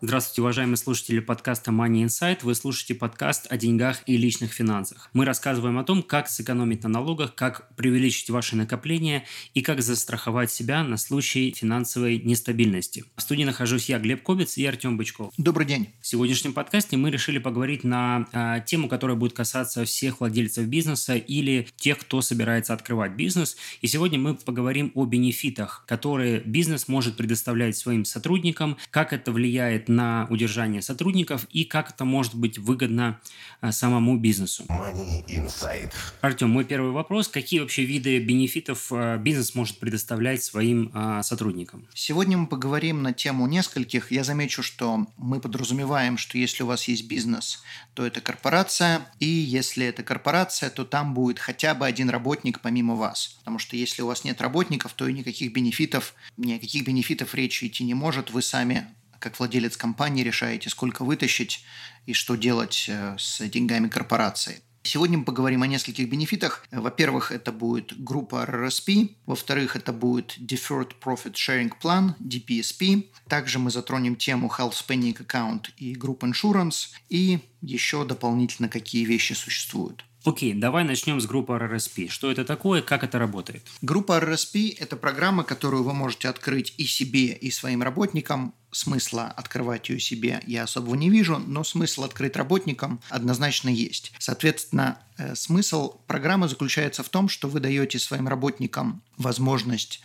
Здравствуйте, уважаемые слушатели подкаста Money Insight. Вы слушаете подкаст о деньгах и личных финансах. Мы рассказываем о том, как сэкономить на налогах, как привеличить ваши накопления и как застраховать себя на случай финансовой нестабильности. В студии нахожусь я, Глеб Кобец и Артем Бычков. Добрый день. В сегодняшнем подкасте мы решили поговорить на а, тему, которая будет касаться всех владельцев бизнеса или тех, кто собирается открывать бизнес. И сегодня мы поговорим о бенефитах, которые бизнес может предоставлять своим сотрудникам, как это влияет на удержание сотрудников и как это может быть выгодно э, самому бизнесу. Артем, мой первый вопрос. Какие вообще виды бенефитов э, бизнес может предоставлять своим э, сотрудникам? Сегодня мы поговорим на тему нескольких. Я замечу, что мы подразумеваем, что если у вас есть бизнес, то это корпорация, и если это корпорация, то там будет хотя бы один работник помимо вас. Потому что если у вас нет работников, то и никаких бенефитов, ни о каких бенефитов речи идти не может. Вы сами как владелец компании решаете, сколько вытащить и что делать э, с деньгами корпорации. Сегодня мы поговорим о нескольких бенефитах. Во-первых, это будет группа RRSP. Во-вторых, это будет Deferred Profit Sharing Plan, DPSP. Также мы затронем тему Health Spending Account и Group Insurance. И еще дополнительно, какие вещи существуют. Окей, давай начнем с группы RRSP. Что это такое, как это работает? Группа RRSP – это программа, которую вы можете открыть и себе, и своим работникам. Смысла открывать ее себе я особого не вижу, но смысл открыть работникам однозначно есть. Соответственно, э, смысл программы заключается в том, что вы даете своим работникам возможность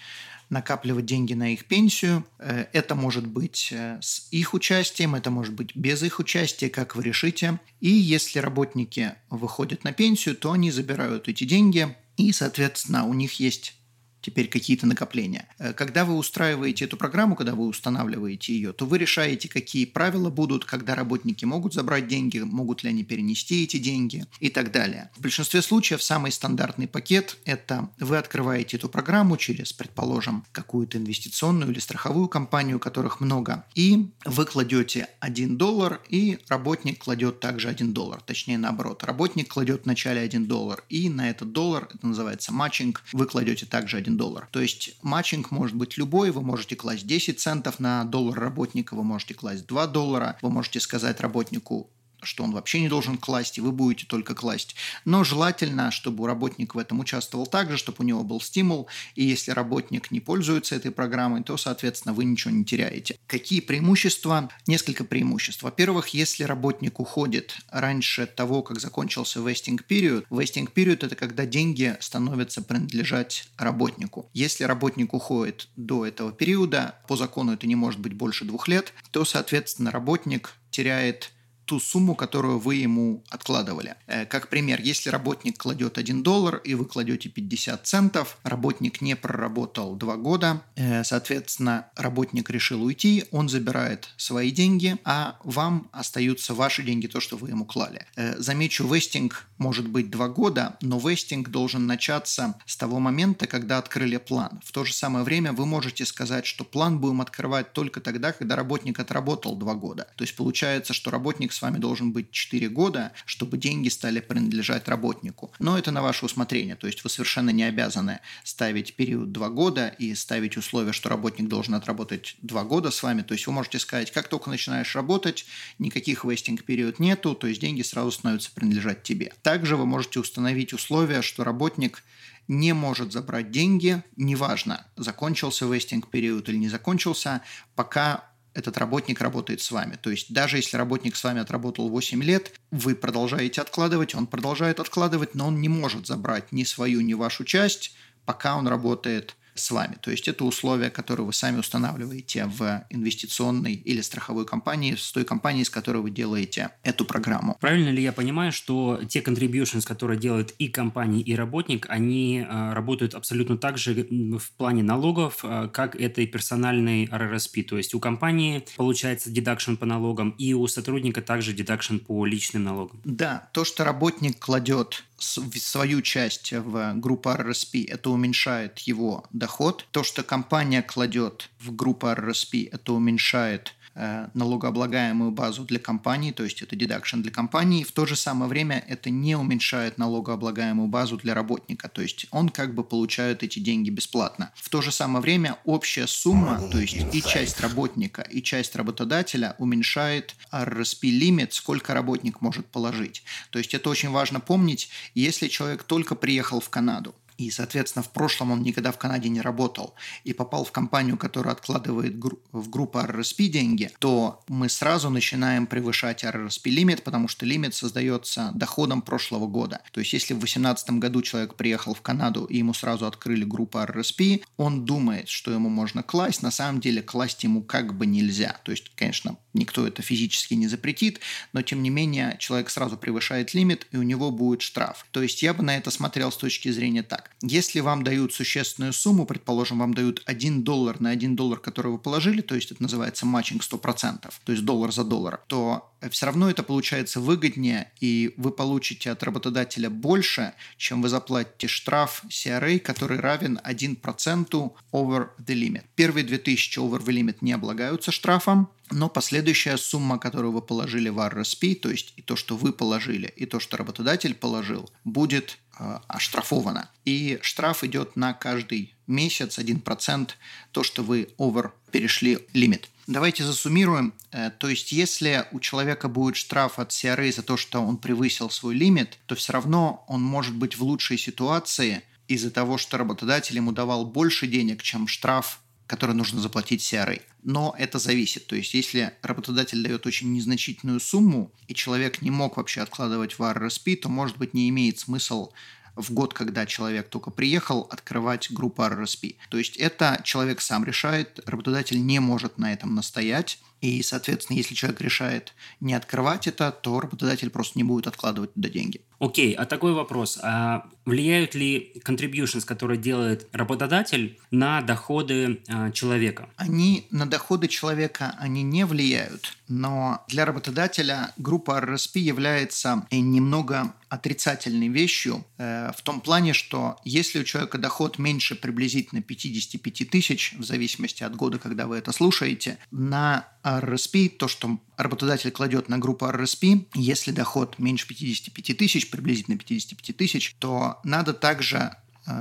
накапливать деньги на их пенсию. Э, это может быть э, с их участием, это может быть без их участия, как вы решите. И если работники выходят на пенсию, то они забирают эти деньги, и, соответственно, у них есть теперь какие-то накопления. Э, когда вы устраиваете эту программу, когда вы устанавливаете ее, то вы решаете, какие правила будут, когда работники могут забрать деньги, могут ли они перенести эти деньги и так далее. В большинстве случаев самый стандартный пакет – это вы открываете эту программу через, предположим, какую-то инвестиционную или страховую компанию, которых много, и вы кладете 1 доллар, и работник кладет также 1 доллар. Точнее, наоборот. Работник кладет вначале 1 доллар, и на этот доллар, это называется matching, вы кладете также 1 доллар. То есть matching может быть любой, вы можете класть 10 центов на доллар работника, вы можете класть 2 доллара, вы можете сказать работнику что он вообще не должен класть, и вы будете только класть. Но желательно, чтобы работник в этом участвовал также, чтобы у него был стимул, и если работник не пользуется этой программой, то, соответственно, вы ничего не теряете. Какие преимущества? Несколько преимуществ. Во-первых, если работник уходит раньше того, как закончился vesting period, vesting period – это когда деньги становятся принадлежать работнику. Если работник уходит до этого периода, по закону это не может быть больше двух лет, то, соответственно, работник теряет ту сумму, которую вы ему откладывали. Э, как пример, если работник кладет 1 доллар и вы кладете 50 центов, работник не проработал 2 года, э, соответственно, работник решил уйти, он забирает свои деньги, а вам остаются ваши деньги, то, что вы ему клали. Э, замечу, вестинг может быть 2 года, но вестинг должен начаться с того момента, когда открыли план. В то же самое время вы можете сказать, что план будем открывать только тогда, когда работник отработал 2 года. То есть получается, что работник с вами должен быть 4 года, чтобы деньги стали принадлежать работнику. Но это на ваше усмотрение, то есть вы совершенно не обязаны ставить период 2 года и ставить условие, что работник должен отработать 2 года с вами. То есть вы можете сказать, как только начинаешь работать, никаких вестинг период нету, то есть деньги сразу становятся принадлежать тебе. Также вы можете установить условие, что работник не может забрать деньги, неважно, закончился вестинг период или не закончился, пока этот работник работает с вами. То есть даже если работник с вами отработал 8 лет, вы продолжаете откладывать, он продолжает откладывать, но он не может забрать ни свою, ни вашу часть, пока он работает с вами. То есть это условия, которые вы сами устанавливаете в инвестиционной или страховой компании, с той компанией, с которой вы делаете эту программу. Правильно ли я понимаю, что те contributions, которые делают и компания, и работник, они э, работают абсолютно так же в плане налогов, э, как это и персональный RRSP? То есть у компании получается deduction по налогам, и у сотрудника также deduction по личным налогам? Да, то, что работник кладет свою часть в группу RRSP, это уменьшает его доход. То, что компания кладет в группу RRSP, это уменьшает налогооблагаемую базу для компании, то есть это дедакшн для компании. В то же самое время это не уменьшает налогооблагаемую базу для работника, то есть он как бы получает эти деньги бесплатно. В то же самое время общая сумма, то есть и часть работника, и часть работодателя уменьшает RSP лимит, сколько работник может положить. То есть это очень важно помнить, если человек только приехал в Канаду, и, соответственно, в прошлом он никогда в Канаде не работал и попал в компанию, которая откладывает в группу RRSP деньги, то мы сразу начинаем превышать RRSP лимит, потому что лимит создается доходом прошлого года. То есть, если в 2018 году человек приехал в Канаду и ему сразу открыли группу RRSP, он думает, что ему можно класть, на самом деле класть ему как бы нельзя. То есть, конечно, никто это физически не запретит, но тем не менее человек сразу превышает лимит, и у него будет штраф. То есть я бы на это смотрел с точки зрения так. Если вам дают существенную сумму, предположим, вам дают 1 доллар на 1 доллар, который вы положили, то есть это называется матчинг 100%, то есть доллар за доллар, то все равно это получается выгоднее, и вы получите от работодателя больше, чем вы заплатите штраф CRA, который равен 1% over the limit. Первые 2000 over the limit не облагаются штрафом, но последующая сумма, которую вы положили в RSP, то есть и то, что вы положили, и то, что работодатель положил, будет э, оштрафована. И штраф идет на каждый месяц 1%, то, что вы over перешли лимит. Давайте засуммируем. Э, то есть, если у человека будет штраф от CRA за то, что он превысил свой лимит, то все равно он может быть в лучшей ситуации из-за того, что работодатель ему давал больше денег, чем штраф, который нужно заплатить CRA. Но это зависит. То есть, если работодатель дает очень незначительную сумму, и человек не мог вообще откладывать в RRSP, то, может быть, не имеет смысл в год, когда человек только приехал, открывать группу RRSP. То есть это человек сам решает, работодатель не может на этом настоять. И, соответственно, если человек решает не открывать это, то работодатель просто не будет откладывать туда деньги. Окей, а такой вопрос. А влияют ли contributions, которые делает работодатель, на доходы а, человека? Они на доходы человека они не влияют, но для работодателя группа RSP является немного отрицательной вещью э, в том плане, что если у человека доход меньше приблизительно 55 тысяч, в зависимости от года, когда вы это слушаете, на RSP, то, что работодатель кладет на группу RSP, если доход меньше 55 тысяч, приблизительно 55 тысяч, то надо также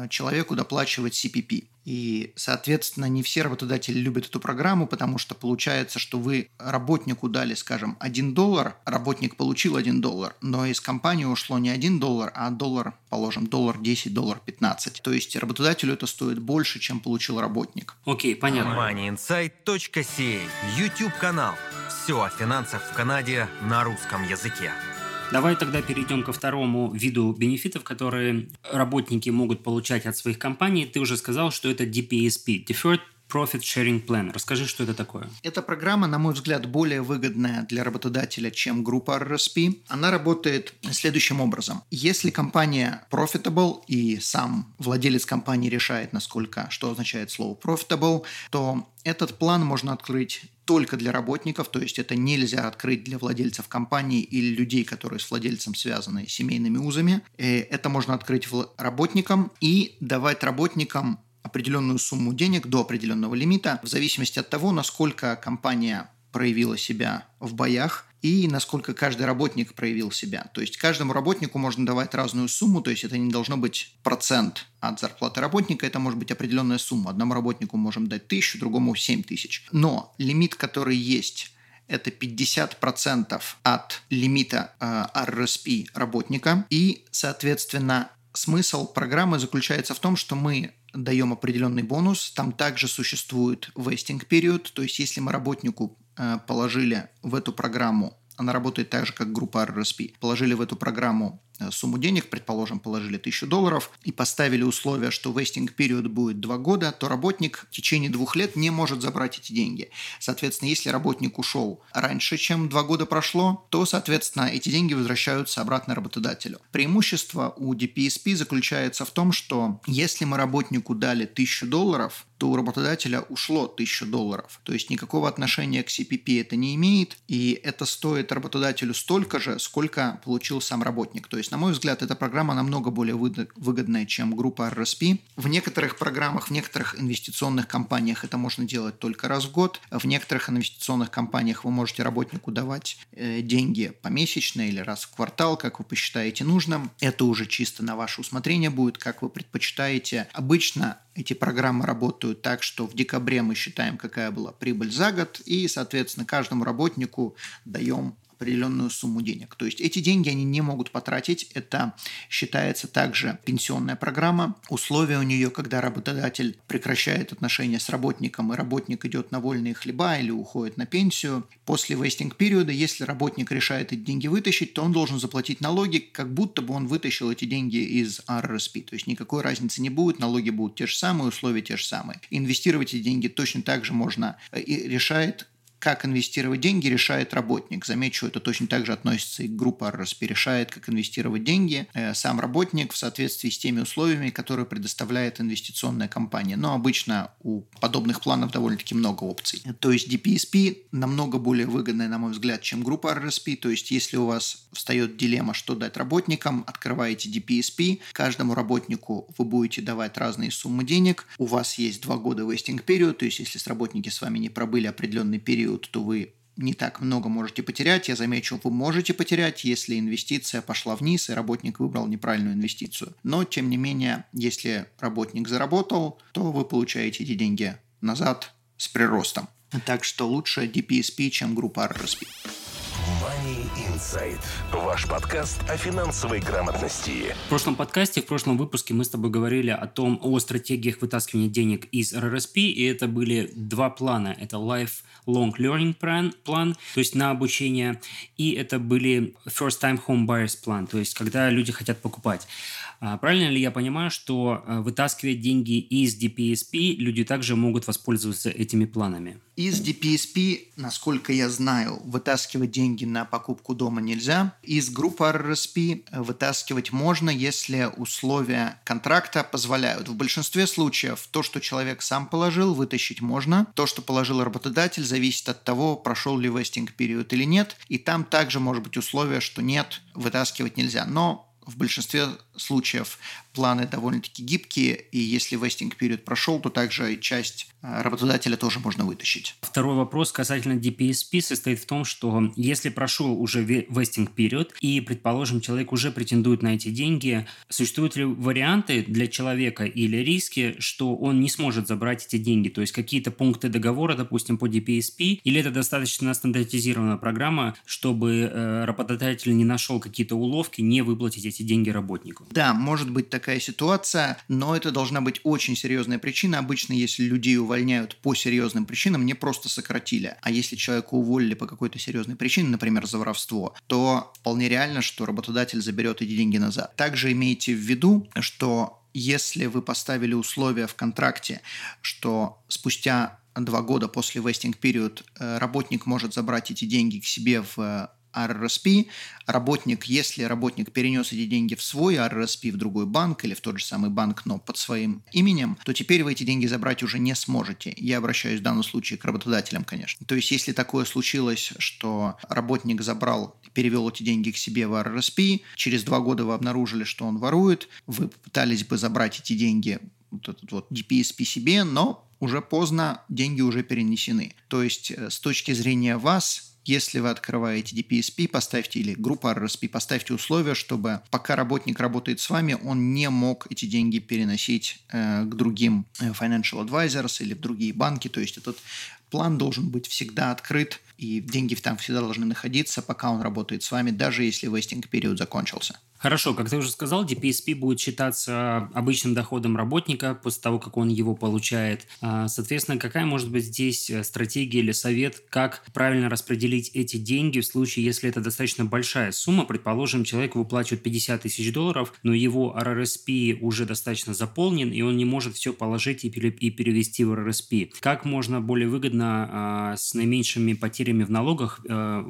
человеку доплачивать CPP. И, соответственно, не все работодатели любят эту программу, потому что получается, что вы работнику дали, скажем, 1 доллар, работник получил 1 доллар, но из компании ушло не 1 доллар, а доллар, положим, доллар 10, доллар 15. То есть работодателю это стоит больше, чем получил работник. Окей, понятно. MoneyInsight.ca YouTube-канал. Все о финансах в Канаде на русском языке. Давай тогда перейдем ко второму виду бенефитов, которые работники могут получать от своих компаний. Ты уже сказал, что это DPSP – Deferred Profit Sharing Plan. Расскажи, что это такое. Эта программа, на мой взгляд, более выгодная для работодателя, чем группа RSP. Она работает следующим образом. Если компания profitable и сам владелец компании решает, насколько, что означает слово profitable, то этот план можно открыть только для работников, то есть это нельзя открыть для владельцев компании или людей, которые с владельцем связаны семейными узами. Э, это можно открыть работникам и давать работникам определенную сумму денег до определенного лимита, в зависимости от того, насколько компания проявила себя в боях и насколько каждый работник проявил себя. То есть каждому работнику можно давать разную сумму, то есть это не должно быть процент от зарплаты работника, это может быть определенная сумма. Одному работнику можем дать тысячу, другому семь тысяч. Но лимит, который есть это 50% от лимита э, RSP работника. И, соответственно, смысл программы заключается в том, что мы даем определенный бонус. Там также существует vesting период, то есть если мы работнику положили в эту программу, она работает так же, как группа RRSP, положили в эту программу э, сумму денег, предположим, положили 1000 долларов и поставили условие, что вестинг период будет 2 года, то работник в течение двух лет не может забрать эти деньги. Соответственно, если работник ушел раньше, чем 2 года прошло, то, соответственно, эти деньги возвращаются обратно работодателю. Преимущество у DPSP заключается в том, что если мы работнику дали 1000 долларов, то у работодателя ушло 1000 долларов. То есть никакого отношения к CPP это не имеет, и это стоит работодателю столько же, сколько получил сам работник. То есть, на мой взгляд, эта программа намного более выгодная, чем группа RSP. В некоторых программах, в некоторых инвестиционных компаниях это можно делать только раз в год. В некоторых инвестиционных компаниях вы можете работнику давать э, деньги помесячно или раз в квартал, как вы посчитаете нужным. Это уже чисто на ваше усмотрение будет, как вы предпочитаете. Обычно эти программы работают так, что в декабре мы считаем, какая была прибыль за год, и, соответственно, каждому работнику даем определенную сумму денег. То есть эти деньги они не могут потратить. Это считается также пенсионная программа. Условия у нее, когда работодатель прекращает отношения с работником, и работник идет на вольные хлеба или уходит на пенсию. После вестинг периода, если работник решает эти деньги вытащить, то он должен заплатить налоги, как будто бы он вытащил эти деньги из RRSP. То есть никакой разницы не будет, налоги будут те же самые, условия те же самые. Инвестировать эти деньги точно так же можно э, и решает как инвестировать деньги, решает работник. Замечу, это точно так же относится и группе RSP. Решает, как инвестировать деньги э, сам работник в соответствии с теми условиями, которые предоставляет инвестиционная компания. Но обычно у подобных планов довольно-таки много опций. То есть DPSP намного более выгодная, на мой взгляд, чем группа RSP. То есть если у вас встает дилемма, что дать работникам, открываете DPSP, каждому работнику вы будете давать разные суммы денег. У вас есть два года вестинг период, то есть если работники с вами не пробыли определенный период, период, то вы не так много можете потерять. Я замечу, вы можете потерять, если инвестиция пошла вниз и работник выбрал неправильную инвестицию. Но, тем не менее, если работник заработал, то вы получаете эти деньги назад с приростом. Так что лучше DPSP, чем группа RRSP. Money Insight. Ваш подкаст о финансовой грамотности. В прошлом подкасте, в прошлом выпуске мы с тобой говорили о том, о стратегиях вытаскивания денег из RRSP, и это были два плана. Это Life Long Learning Plan, план, то есть на обучение, и это были First Time Home Buyers план, то есть когда люди хотят покупать. А правильно ли я понимаю, что э, вытаскивать деньги из DPSP люди также могут воспользоваться этими планами? Из DPSP, насколько я знаю, вытаскивать деньги на покупку дома нельзя. Из группы RRSP вытаскивать можно, если условия контракта позволяют. В большинстве случаев то, что человек сам положил, вытащить можно. То, что положил работодатель, зависит от того, прошел ли вестинг период или нет. И там также может быть условие, что нет, вытаскивать нельзя. Но в большинстве случаев планы довольно-таки гибкие, и если вестинг период прошел, то также часть э, работодателя тоже можно вытащить. Второй вопрос касательно DPSP состоит в том, что если прошел уже вестинг период, и, предположим, человек уже претендует на эти деньги, существуют ли варианты для человека или риски, что он не сможет забрать эти деньги? То есть какие-то пункты договора, допустим, по DPSP, или это достаточно стандартизированная программа, чтобы э, работодатель не нашел какие-то уловки, не выплатить эти деньги работнику? Да, может быть такая ситуация, но это должна быть очень серьезная причина. Обычно, если людей увольняют по серьезным причинам, не просто сократили, а если человека уволили по какой-то серьезной причине, например, за воровство, то вполне реально, что работодатель заберет эти деньги назад. Также имейте в виду, что если вы поставили условия в контракте, что спустя два года после вестинг период э, работник может забрать эти деньги к себе в RRSP, работник, если работник перенес эти деньги в свой RRSP, в другой банк или в тот же самый банк, но под своим именем, то теперь вы эти деньги забрать уже не сможете. Я обращаюсь в данном случае к работодателям, конечно. То есть, если такое случилось, что работник забрал, перевел эти деньги к себе в RRSP, через два года вы обнаружили, что он ворует, вы пытались бы забрать эти деньги вот этот вот DPSP себе, но уже поздно, деньги уже перенесены. То есть, э, с точки зрения вас, если вы открываете DPSP, поставьте или группу RSP, поставьте условия, чтобы пока работник работает с вами, он не мог эти деньги переносить э, к другим э, financial advisors или в другие банки. То есть этот план должен быть всегда открыт, и деньги там всегда должны находиться, пока он работает с вами, даже если вестинг период закончился. Хорошо, как ты уже сказал, DPSP будет считаться обычным доходом работника после того, как он его получает. А, соответственно, какая может быть здесь э, стратегия или совет, как правильно распределить эти деньги в случае, если это достаточно большая сумма? Предположим, человек выплачивает 50 тысяч долларов, но его RRSP уже достаточно заполнен, и он не может все положить и перевести в RRSP. Как можно более выгодно а, с наименьшими потерями в налогах э,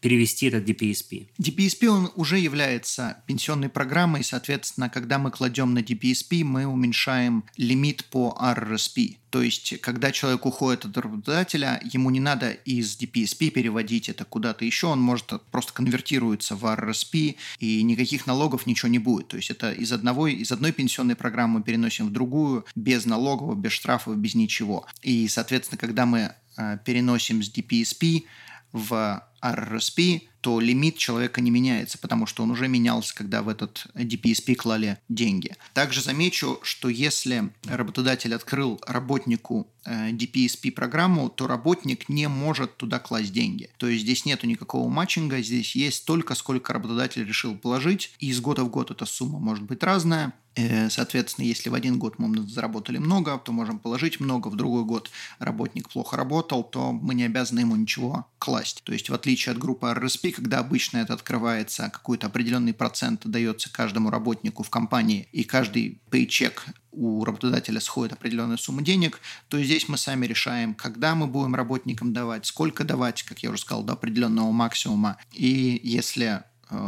перевести этот DPSP? DPSP он уже является пенсионной программой, соответственно, когда мы кладем на DPSP, мы уменьшаем лимит по RRSP. То есть, когда человек уходит от работодателя, ему не надо из DPSP переводить это куда-то еще, он может просто конвертируется в RRSP, и никаких налогов ничего не будет. То есть, это из, одного, из одной пенсионной программы мы переносим в другую, без налогов, без штрафов, без ничего. И, соответственно, когда мы э, переносим с DPSP в RRSB то лимит человека не меняется, потому что он уже менялся, когда в этот DPSP клали деньги. Также замечу, что если работодатель открыл работнику э, DPSP программу, то работник не может туда класть деньги. То есть здесь нету никакого матчинга, здесь есть столько, сколько работодатель решил положить, и из года в год эта сумма может быть разная. Э, соответственно, если в один год мы заработали много, то можем положить много. В другой год работник плохо работал, то мы не обязаны ему ничего класть. То есть, в отличие от группы RSP, когда обычно это открывается, какой-то определенный процент дается каждому работнику в компании, и каждый пейчек у работодателя сходит определенная сумма денег, то здесь мы сами решаем, когда мы будем работникам давать, сколько давать, как я уже сказал, до определенного максимума. И если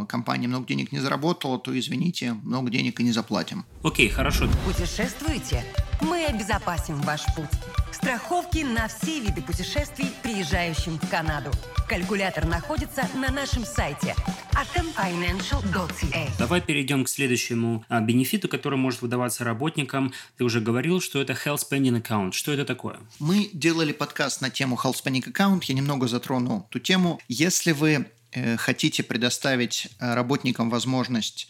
компания много денег не заработала, то, извините, много денег и не заплатим. Окей, хорошо. Путешествуете? Мы обезопасим ваш путь. Страховки на все виды путешествий, приезжающим в Канаду. Калькулятор находится на нашем сайте atomfinancial.ca. Давай перейдем к следующему а, бенефиту, который может выдаваться работникам. Ты уже говорил, что это Health Spending Account. Что это такое? Мы делали подкаст на тему Health Spending Account. Я немного затрону ту тему. Если вы Э, хотите предоставить э, работникам возможность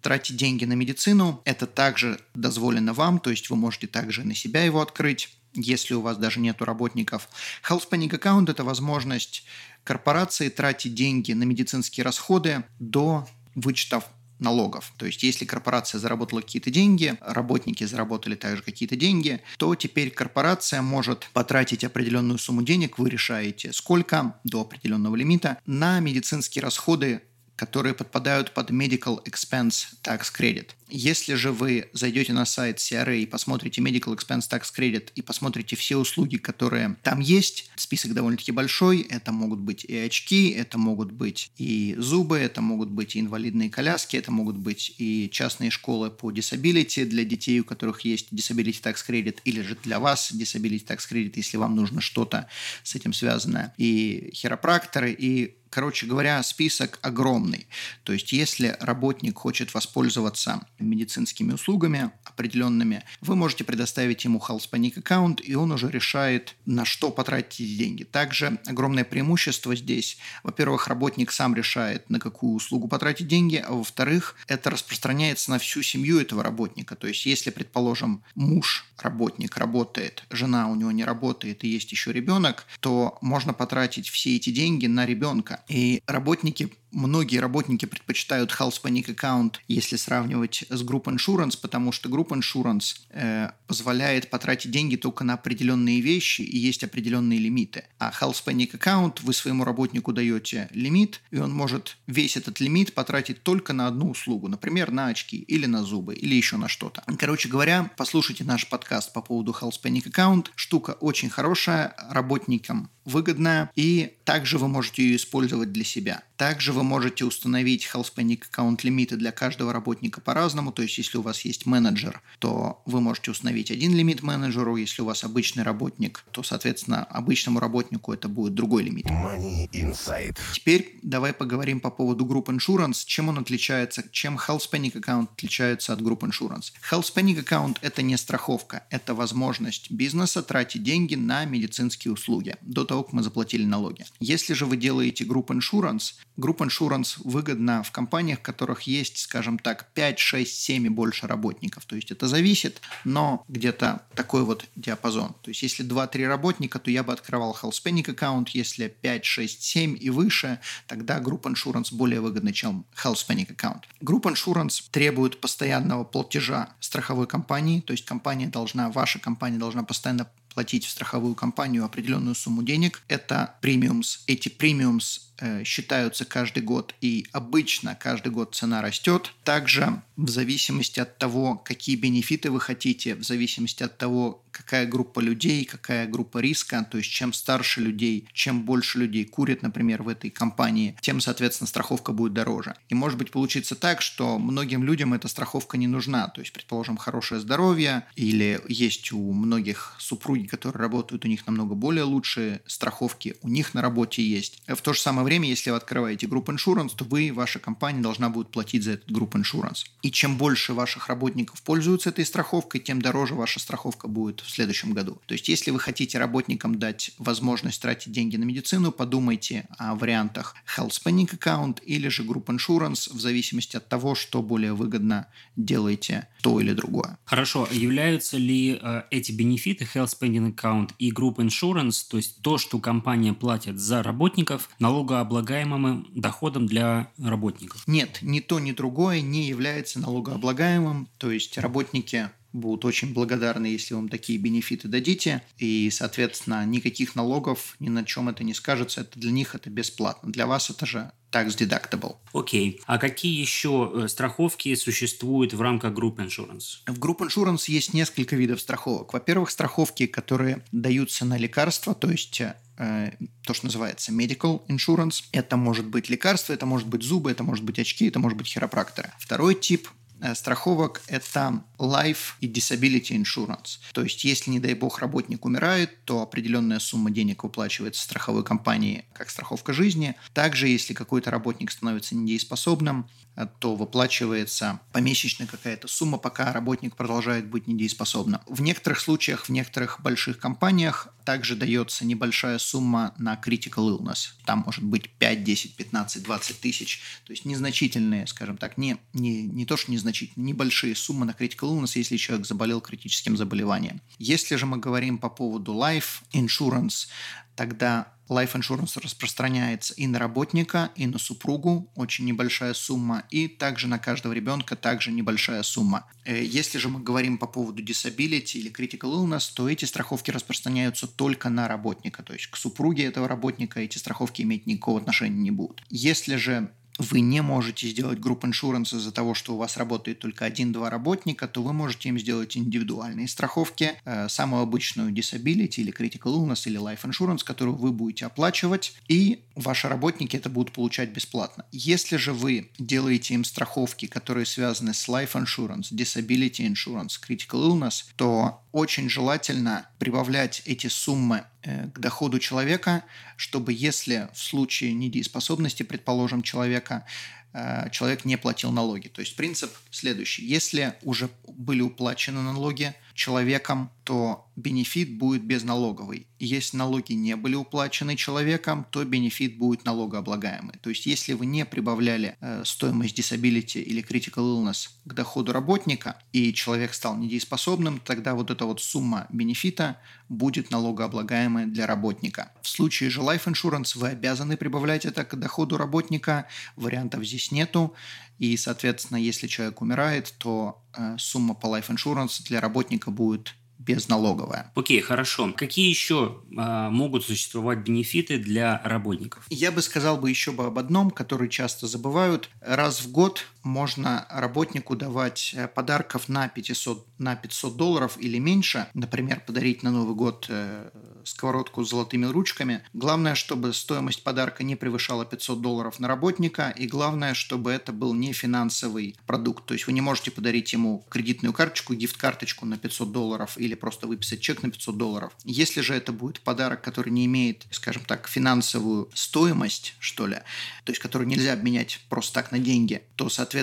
тратить деньги на медицину, это также дозволено вам, то есть вы можете также на себя его открыть, если у вас даже нету работников. Health Panic Account – это возможность корпорации тратить деньги на медицинские расходы до вычетов налогов. То есть, если корпорация заработала какие-то деньги, работники заработали также какие-то деньги, то теперь корпорация может потратить определенную сумму денег, вы решаете сколько, до определенного лимита, на медицинские расходы которые подпадают под Medical Expense Tax Credit. Если же вы зайдете на сайт CRA и посмотрите Medical Expense Tax Credit и посмотрите все услуги, которые там есть, список довольно-таки большой, это могут быть и очки, это могут быть и зубы, это могут быть и инвалидные коляски, это могут быть и частные школы по disability для детей, у которых есть Disability Tax Credit, или же для вас Disability Tax Credit, если вам нужно что-то с этим связанное, и хиропракторы, и Короче говоря, список огромный. То есть, если работник хочет воспользоваться медицинскими услугами определенными, вы можете предоставить ему Health Panic аккаунт, и он уже решает, на что потратить деньги. Также огромное преимущество здесь. Во-первых, работник сам решает, на какую услугу потратить деньги, а во-вторых, это распространяется на всю семью этого работника. То есть, если, предположим, муж работник работает, жена у него не работает и есть еще ребенок, то можно потратить все эти деньги на ребенка. И работники многие работники предпочитают Health Panic аккаунт, если сравнивать с Group Insurance, потому что Group Insurance э, позволяет потратить деньги только на определенные вещи и есть определенные лимиты. А Health Panic аккаунт вы своему работнику даете лимит, и он может весь этот лимит потратить только на одну услугу, например, на очки или на зубы или еще на что-то. Короче говоря, послушайте наш подкаст по поводу Health Panic аккаунт. Штука очень хорошая, работникам выгодная, и также вы можете ее использовать для себя. Также вы можете установить Health Panic аккаунт лимиты для каждого работника по-разному. То есть, если у вас есть менеджер, то вы можете установить один лимит менеджеру. Если у вас обычный работник, то, соответственно, обычному работнику это будет другой лимит. Money Insight. Теперь давай поговорим по поводу Group Insurance. Чем он отличается, чем Health Panic аккаунт отличается от Group Insurance. Health Panic аккаунт – это не страховка, это возможность бизнеса тратить деньги на медицинские услуги. До того, того, как мы заплатили налоги. Если же вы делаете Group Insurance, Group Insurance выгодно в компаниях, в которых есть, скажем так, 5, 6, 7 и больше работников. То есть это зависит, но где-то такой вот диапазон. То есть если 2-3 работника, то я бы открывал Health Panic аккаунт. Если 5, 6, 7 и выше, тогда Group Insurance более выгодный, чем Health Panic аккаунт. Group Insurance требует постоянного платежа страховой компании, то есть компания должна, ваша компания должна постоянно платить в страховую компанию определенную сумму денег. Это премиумс. Эти премиумс считаются каждый год, и обычно каждый год цена растет. Также в зависимости от того, какие бенефиты вы хотите, в зависимости от того, какая группа людей, какая группа риска, то есть чем старше людей, чем больше людей курят, например, в этой компании, тем, соответственно, страховка будет дороже. И может быть получиться так, что многим людям эта страховка не нужна. То есть, предположим, хорошее здоровье или есть у многих супруги, которые работают, у них намного более лучшие страховки, у них на работе есть. В то же самое время, если вы открываете группу insurance, то вы, ваша компания должна будет платить за этот группу insurance. И чем больше ваших работников пользуются этой страховкой, тем дороже ваша страховка будет в следующем году. То есть, если вы хотите работникам дать возможность тратить деньги на медицину, подумайте о вариантах Health Spending Account или же Group Insurance, в зависимости от того, что более выгодно делаете то или другое. Хорошо. Являются ли э, эти бенефиты Health Spending Account и Group Insurance, то есть то, что компания платит за работников, налогооблагаемым доходом для работников? Нет, ни то, ни другое не является налогооблагаемым, то есть работники будут очень благодарны, если вам такие бенефиты дадите. И, соответственно, никаких налогов ни на чем это не скажется. Это для них это бесплатно. Для вас это же tax deductible. Окей. Okay. А какие еще э, страховки существуют в рамках Group Insurance? В Group Insurance есть несколько видов страховок. Во-первых, страховки, которые даются на лекарства, то есть э, то, что называется medical insurance. Это может быть лекарство, это может быть зубы, это может быть очки, это может быть хиропракторы. Второй тип Э, страховок – это life и disability insurance. То есть, если, не дай бог, работник умирает, то определенная сумма денег выплачивается страховой компании как страховка жизни. Также, если какой-то работник становится недееспособным, э, то выплачивается помесячная какая-то сумма, пока работник продолжает быть недееспособным. В некоторых случаях, в некоторых больших компаниях также дается небольшая сумма на critical illness. Там может быть 5, 10, 15, 20 тысяч. То есть незначительные, скажем так, не, не, не то, что незначительные, небольшие суммы на critical illness, если человек заболел критическим заболеванием. Если же мы говорим по поводу life insurance, тогда Life Insurance распространяется и на работника, и на супругу, очень небольшая сумма, и также на каждого ребенка также небольшая сумма. Э, если же мы говорим по поводу disability или critical illness, то эти страховки распространяются только на работника, то есть к супруге этого работника эти страховки иметь никакого отношения не будут. Если же вы не можете сделать групп иншуранс из-за того, что у вас работает только один-два работника, то вы можете им сделать индивидуальные страховки, э, самую обычную disability или critical illness или life insurance, которую вы будете оплачивать, и ваши работники это будут получать бесплатно. Если же вы делаете им страховки, которые связаны с life insurance, disability insurance, critical illness, то очень желательно прибавлять эти суммы э, к доходу человека, чтобы если в случае недееспособности, предположим, человека, э, человек не платил налоги. То есть принцип следующий. Если уже были уплачены налоги человеком, то бенефит будет безналоговый. Если налоги не были уплачены человеком, то бенефит будет налогооблагаемый. То есть, если вы не прибавляли э, стоимость disability или critical illness к доходу работника, и человек стал недееспособным, тогда вот эта вот сумма бенефита будет налогооблагаемой для работника. В случае же life insurance вы обязаны прибавлять это к доходу работника, вариантов здесь нету, и, соответственно, если человек умирает, то сумма по life insurance для работника будет безналоговая. Окей, okay, хорошо. Какие еще а, могут существовать бенефиты для работников? Я бы сказал бы еще бы об одном, который часто забывают. Раз в год можно работнику давать э, подарков на 500, на 500 долларов или меньше. Например, подарить на Новый год э, сковородку с золотыми ручками. Главное, чтобы стоимость подарка не превышала 500 долларов на работника. И главное, чтобы это был не финансовый продукт. То есть вы не можете подарить ему кредитную карточку, гифт-карточку на 500 долларов или просто выписать чек на 500 долларов. Если же это будет подарок, который не имеет, скажем так, финансовую стоимость, что ли, то есть который нельзя обменять просто так на деньги, то, соответственно,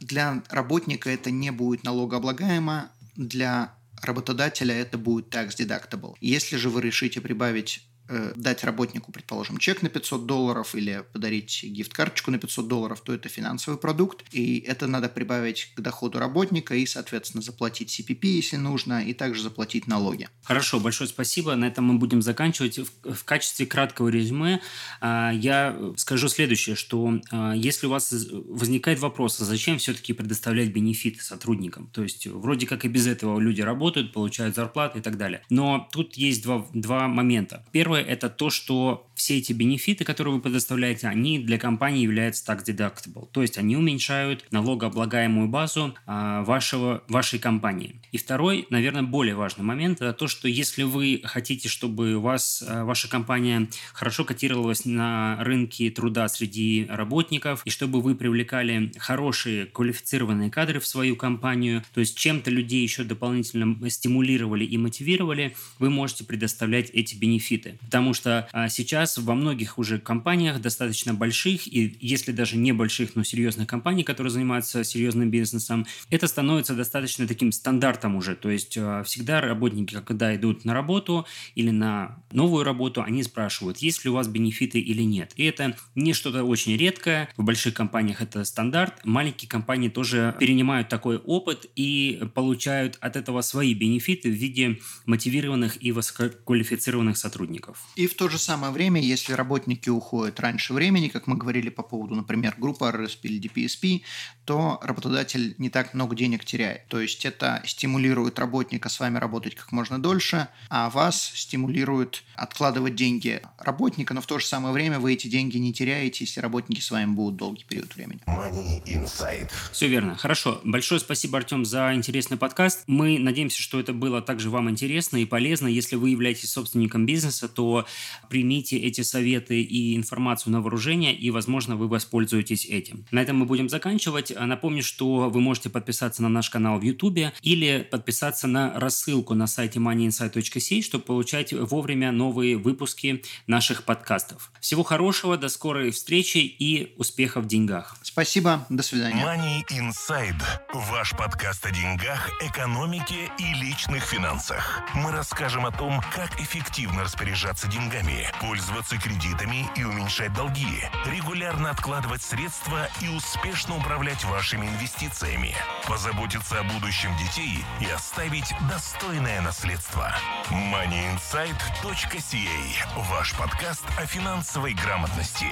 для работника это не будет налогооблагаемо, для работодателя это будет tax deductible. Если же вы решите прибавить э, дать работнику, предположим, чек на 500 долларов или подарить гифт-карточку на 500 долларов, то это финансовый продукт, и это надо прибавить к доходу работника и, соответственно, заплатить CPP, если нужно, и также заплатить налоги. Хорошо, большое спасибо. На этом мы будем заканчивать. В, качестве краткого резюме э, я скажу следующее, что э, если у вас возникает вопрос, а зачем все-таки предоставлять бенефиты сотрудникам? То есть вроде как и без этого люди работают, получают зарплаты и так далее. Но тут есть два, два момента. Первое – это то, что все эти бенефиты, которые вы предоставляете, они для компании являются tax deductible. То есть они уменьшают налогооблагаемую базу а, вашего, вашей компании. И второй, наверное, более важный момент – это то, что если вы хотите, чтобы у вас, а, ваша компания хорошо котировалась на рынке труда среди работников, и чтобы вы привлекали хорошие квалифицированные кадры в свою компанию, то есть чем-то людей еще дополнительно стимулировали и мотивировали, вы можете предоставлять эти бенефиты. Потому что а, сейчас во многих уже компаниях, достаточно больших, и если даже небольших, но серьезных компаний, которые занимаются серьезным бизнесом, это становится достаточно таким стандартом уже. То есть а, всегда работники, когда идут на работу или на новую работу, они спрашивают, есть ли у вас бенефиты или нет. И это не что-то очень редкое. В больших компаниях это стандарт. Маленькие компании тоже перенимают такой опыт и получают от этого свои бенефиты в виде мотивированных и высококвалифицированных сотрудников. И в то же самое время, если работники уходят раньше времени, как мы говорили по поводу, например, группы RSP или DPSP, то работодатель не так много денег теряет. То есть это стимулирует работника с вами работать как можно дольше, а вас стимулирует откладывать деньги работника, но в то же самое время вы эти деньги не теряете, если работники с вами будут долгий период времени. Money Inside. Все верно. Хорошо. Большое спасибо, Артем, за интересный подкаст. Мы надеемся, что это было также вам интересно и полезно. Если вы являетесь собственником бизнеса, то примите эти советы и информацию на вооружение, и, возможно, вы воспользуетесь этим. На этом мы будем заканчивать. Напомню, что вы можете подписаться на наш канал в YouTube или подписаться на рассылку на сайте moneyinsight.ca, чтобы получать вовремя новые выпуски наших подкастов. Всего хорошего, до скорой встречи и успехов в деньгах. Спасибо, до свидания. Money Inside. Ваш подкаст о деньгах, экономике и личных финансах. Мы расскажем о том, как эффективно распоряжаться деньгами, пользоваться кредитами и уменьшать долги, регулярно откладывать средства и успешно управлять вашими инвестициями, позаботиться о будущем детей и оставить достойное наследство. moneyinsight.ca. Ваш подкаст о финансовой грамотности.